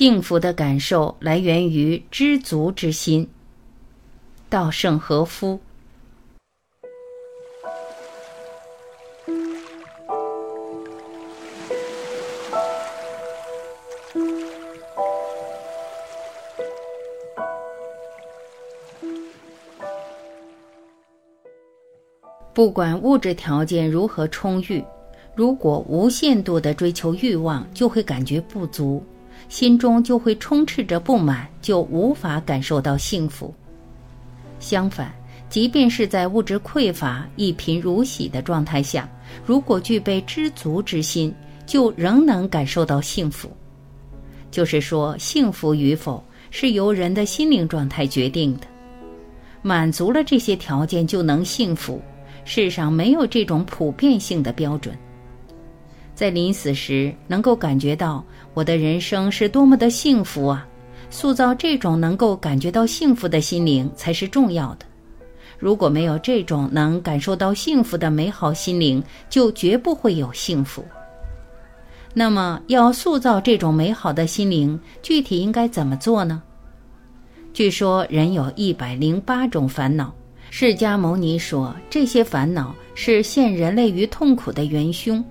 幸福的感受来源于知足之心。稻盛和夫。不管物质条件如何充裕，如果无限度的追求欲望，就会感觉不足。心中就会充斥着不满，就无法感受到幸福。相反，即便是在物质匮乏、一贫如洗的状态下，如果具备知足之心，就仍能感受到幸福。就是说，幸福与否是由人的心灵状态决定的。满足了这些条件就能幸福，世上没有这种普遍性的标准。在临死时，能够感觉到我的人生是多么的幸福啊！塑造这种能够感觉到幸福的心灵才是重要的。如果没有这种能感受到幸福的美好心灵，就绝不会有幸福。那么，要塑造这种美好的心灵，具体应该怎么做呢？据说人有一百零八种烦恼，释迦牟尼说，这些烦恼是陷人类于痛苦的元凶。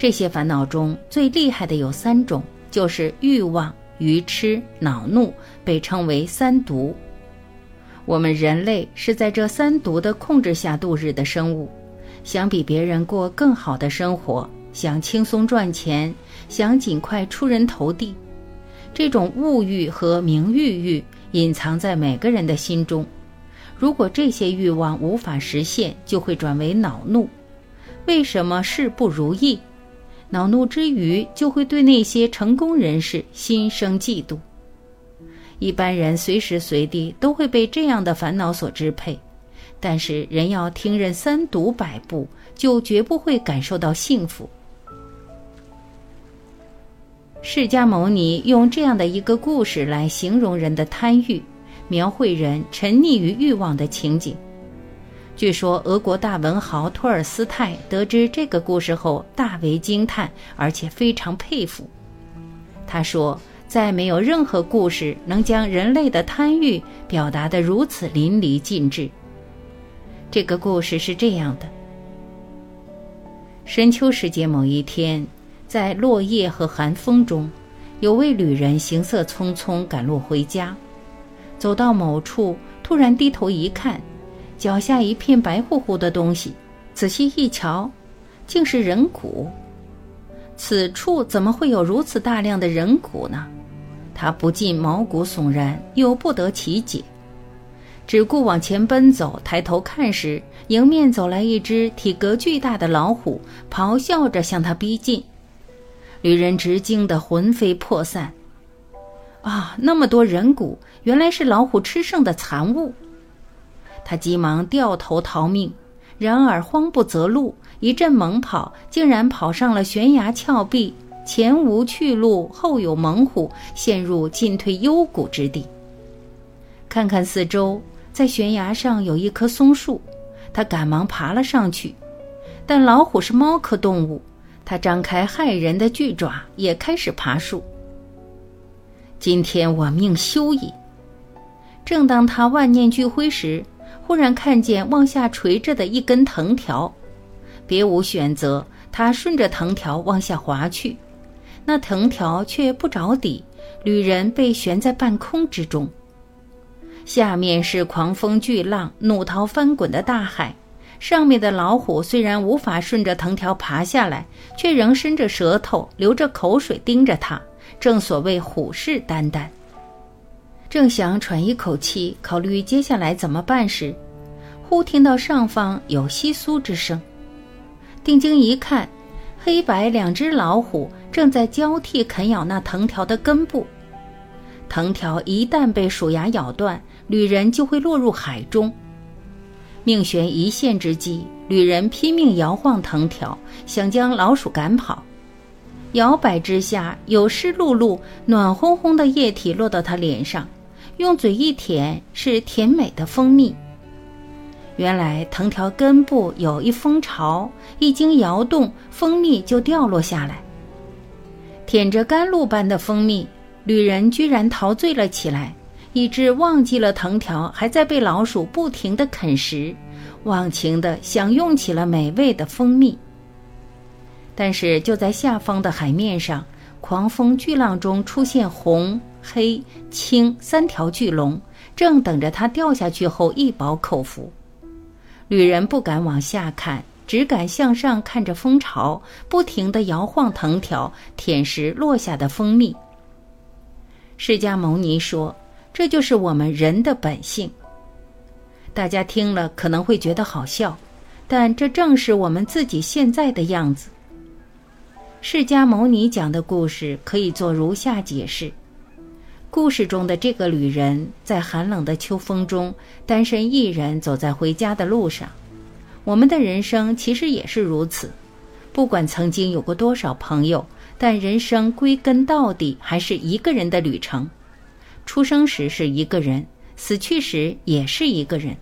这些烦恼中最厉害的有三种，就是欲望、愚痴、恼怒，被称为三毒。我们人类是在这三毒的控制下度日的生物，想比别人过更好的生活，想轻松赚钱，想尽快出人头地。这种物欲和名誉欲隐藏在每个人的心中。如果这些欲望无法实现，就会转为恼怒。为什么事不如意？恼怒之余，就会对那些成功人士心生嫉妒。一般人随时随地都会被这样的烦恼所支配，但是人要听任三毒摆布，就绝不会感受到幸福。释迦牟尼用这样的一个故事来形容人的贪欲，描绘人沉溺于欲望的情景。据说俄国大文豪托尔斯泰得知这个故事后大为惊叹，而且非常佩服。他说：“再没有任何故事能将人类的贪欲表达得如此淋漓尽致。”这个故事是这样的：深秋时节某一天，在落叶和寒风中，有位旅人行色匆匆赶路回家，走到某处，突然低头一看。脚下一片白乎乎的东西，仔细一瞧，竟是人骨。此处怎么会有如此大量的人骨呢？他不禁毛骨悚然，又不得其解，只顾往前奔走。抬头看时，迎面走来一只体格巨大的老虎，咆哮着向他逼近。旅人直惊得魂飞魄散。啊，那么多人骨，原来是老虎吃剩的残物。他急忙掉头逃命，然而慌不择路，一阵猛跑，竟然跑上了悬崖峭壁，前无去路，后有猛虎，陷入进退幽谷之地。看看四周，在悬崖上有一棵松树，他赶忙爬了上去，但老虎是猫科动物，它张开骇人的巨爪，也开始爬树。今天我命休矣！正当他万念俱灰时，忽然看见往下垂着的一根藤条，别无选择，他顺着藤条往下滑去，那藤条却不着底，旅人被悬在半空之中。下面是狂风巨浪、怒涛翻滚的大海，上面的老虎虽然无法顺着藤条爬下来，却仍伸着舌头、流着口水盯着他，正所谓虎视眈眈。正想喘一口气，考虑接下来怎么办时，忽听到上方有窸窣之声。定睛一看，黑白两只老虎正在交替啃咬那藤条的根部。藤条一旦被鼠牙咬断，旅人就会落入海中。命悬一线之际，旅人拼命摇晃藤条，想将老鼠赶跑。摇摆之下，有湿漉漉、暖烘烘的液体落到他脸上。用嘴一舔，是甜美的蜂蜜。原来藤条根部有一蜂巢，一经摇动，蜂蜜就掉落下来。舔着甘露般的蜂蜜，旅人居然陶醉了起来，以致忘记了藤条还在被老鼠不停地啃食，忘情地享用起了美味的蜂蜜。但是就在下方的海面上，狂风巨浪中出现红、黑、青三条巨龙，正等着它掉下去后一饱口福。旅人不敢往下看，只敢向上看着蜂巢，不停地摇晃藤条，舔食落下的蜂蜜。释迦牟尼说：“这就是我们人的本性。”大家听了可能会觉得好笑，但这正是我们自己现在的样子。释迦牟尼讲的故事可以做如下解释：故事中的这个旅人在寒冷的秋风中，单身一人走在回家的路上。我们的人生其实也是如此，不管曾经有过多少朋友，但人生归根到底还是一个人的旅程。出生时是一个人，死去时也是一个人。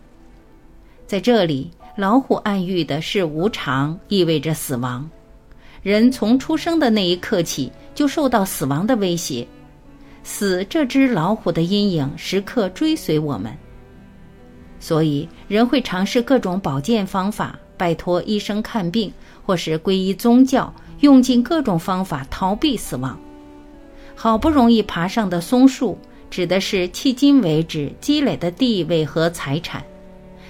在这里，老虎暗喻的是无常，意味着死亡。人从出生的那一刻起，就受到死亡的威胁，死这只老虎的阴影时刻追随我们。所以，人会尝试各种保健方法，拜托医生看病，或是皈依宗教，用尽各种方法逃避死亡。好不容易爬上的松树，指的是迄今为止积累的地位和财产。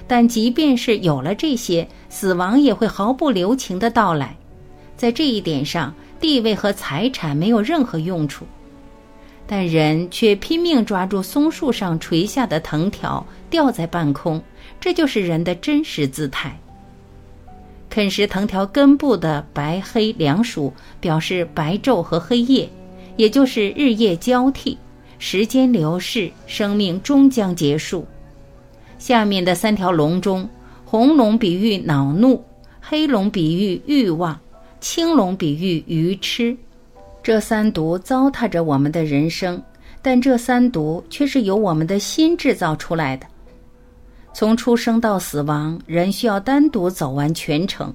但即便是有了这些，死亡也会毫不留情的到来。在这一点上，地位和财产没有任何用处，但人却拼命抓住松树上垂下的藤条，吊在半空。这就是人的真实姿态。啃食藤条根部的白黑两鼠，表示白昼和黑夜，也就是日夜交替，时间流逝，生命终将结束。下面的三条龙中，红龙比喻恼怒，黑龙比喻欲望。青龙比喻愚痴，这三毒糟蹋着我们的人生，但这三毒却是由我们的心制造出来的。从出生到死亡，人需要单独走完全程，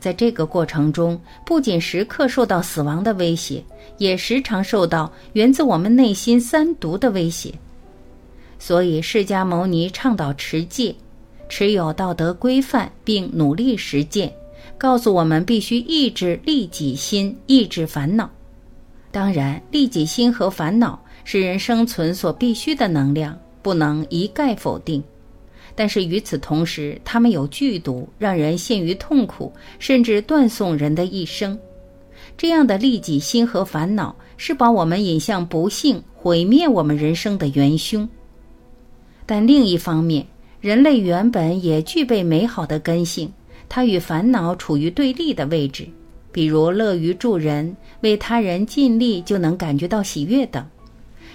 在这个过程中，不仅时刻受到死亡的威胁，也时常受到源自我们内心三毒的威胁。所以，释迦牟尼倡导持戒，持有道德规范，并努力实践。告诉我们必须抑制利己心，抑制烦恼。当然，利己心和烦恼是人生存所必须的能量，不能一概否定。但是与此同时，它们有剧毒，让人陷于痛苦，甚至断送人的一生。这样的利己心和烦恼是把我们引向不幸、毁灭我们人生的元凶。但另一方面，人类原本也具备美好的根性。它与烦恼处于对立的位置，比如乐于助人、为他人尽力就能感觉到喜悦等。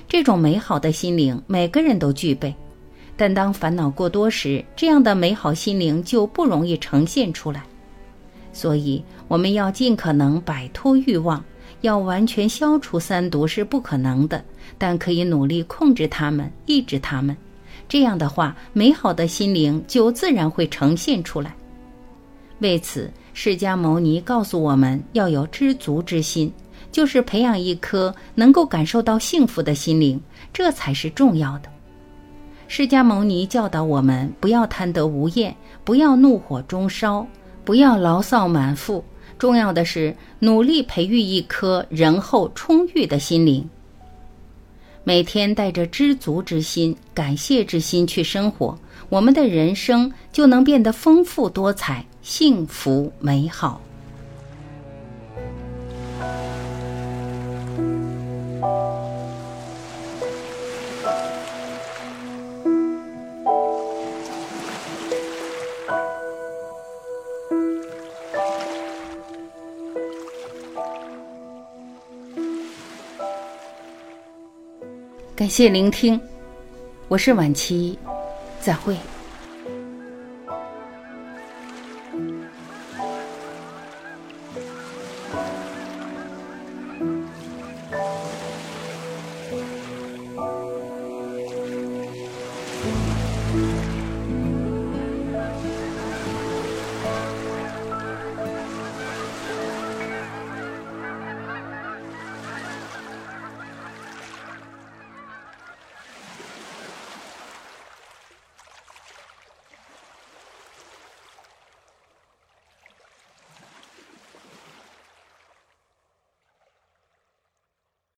这种美好的心灵，每个人都具备。但当烦恼过多时，这样的美好心灵就不容易呈现出来。所以，我们要尽可能摆脱欲望，要完全消除三毒是不可能的，但可以努力控制它们、抑制它们。这样的话，美好的心灵就自然会呈现出来。为此，释迦牟尼告诉我们要有知足之心，就是培养一颗能够感受到幸福的心灵，这才是重要的。释迦牟尼教导我们不要贪得无厌，不要怒火中烧，不要牢骚满腹，重要的是努力培育一颗仁厚充裕的心灵。每天带着知足之心、感谢之心去生活，我们的人生就能变得丰富多彩。幸福美好。感谢聆听，我是晚琪，再会。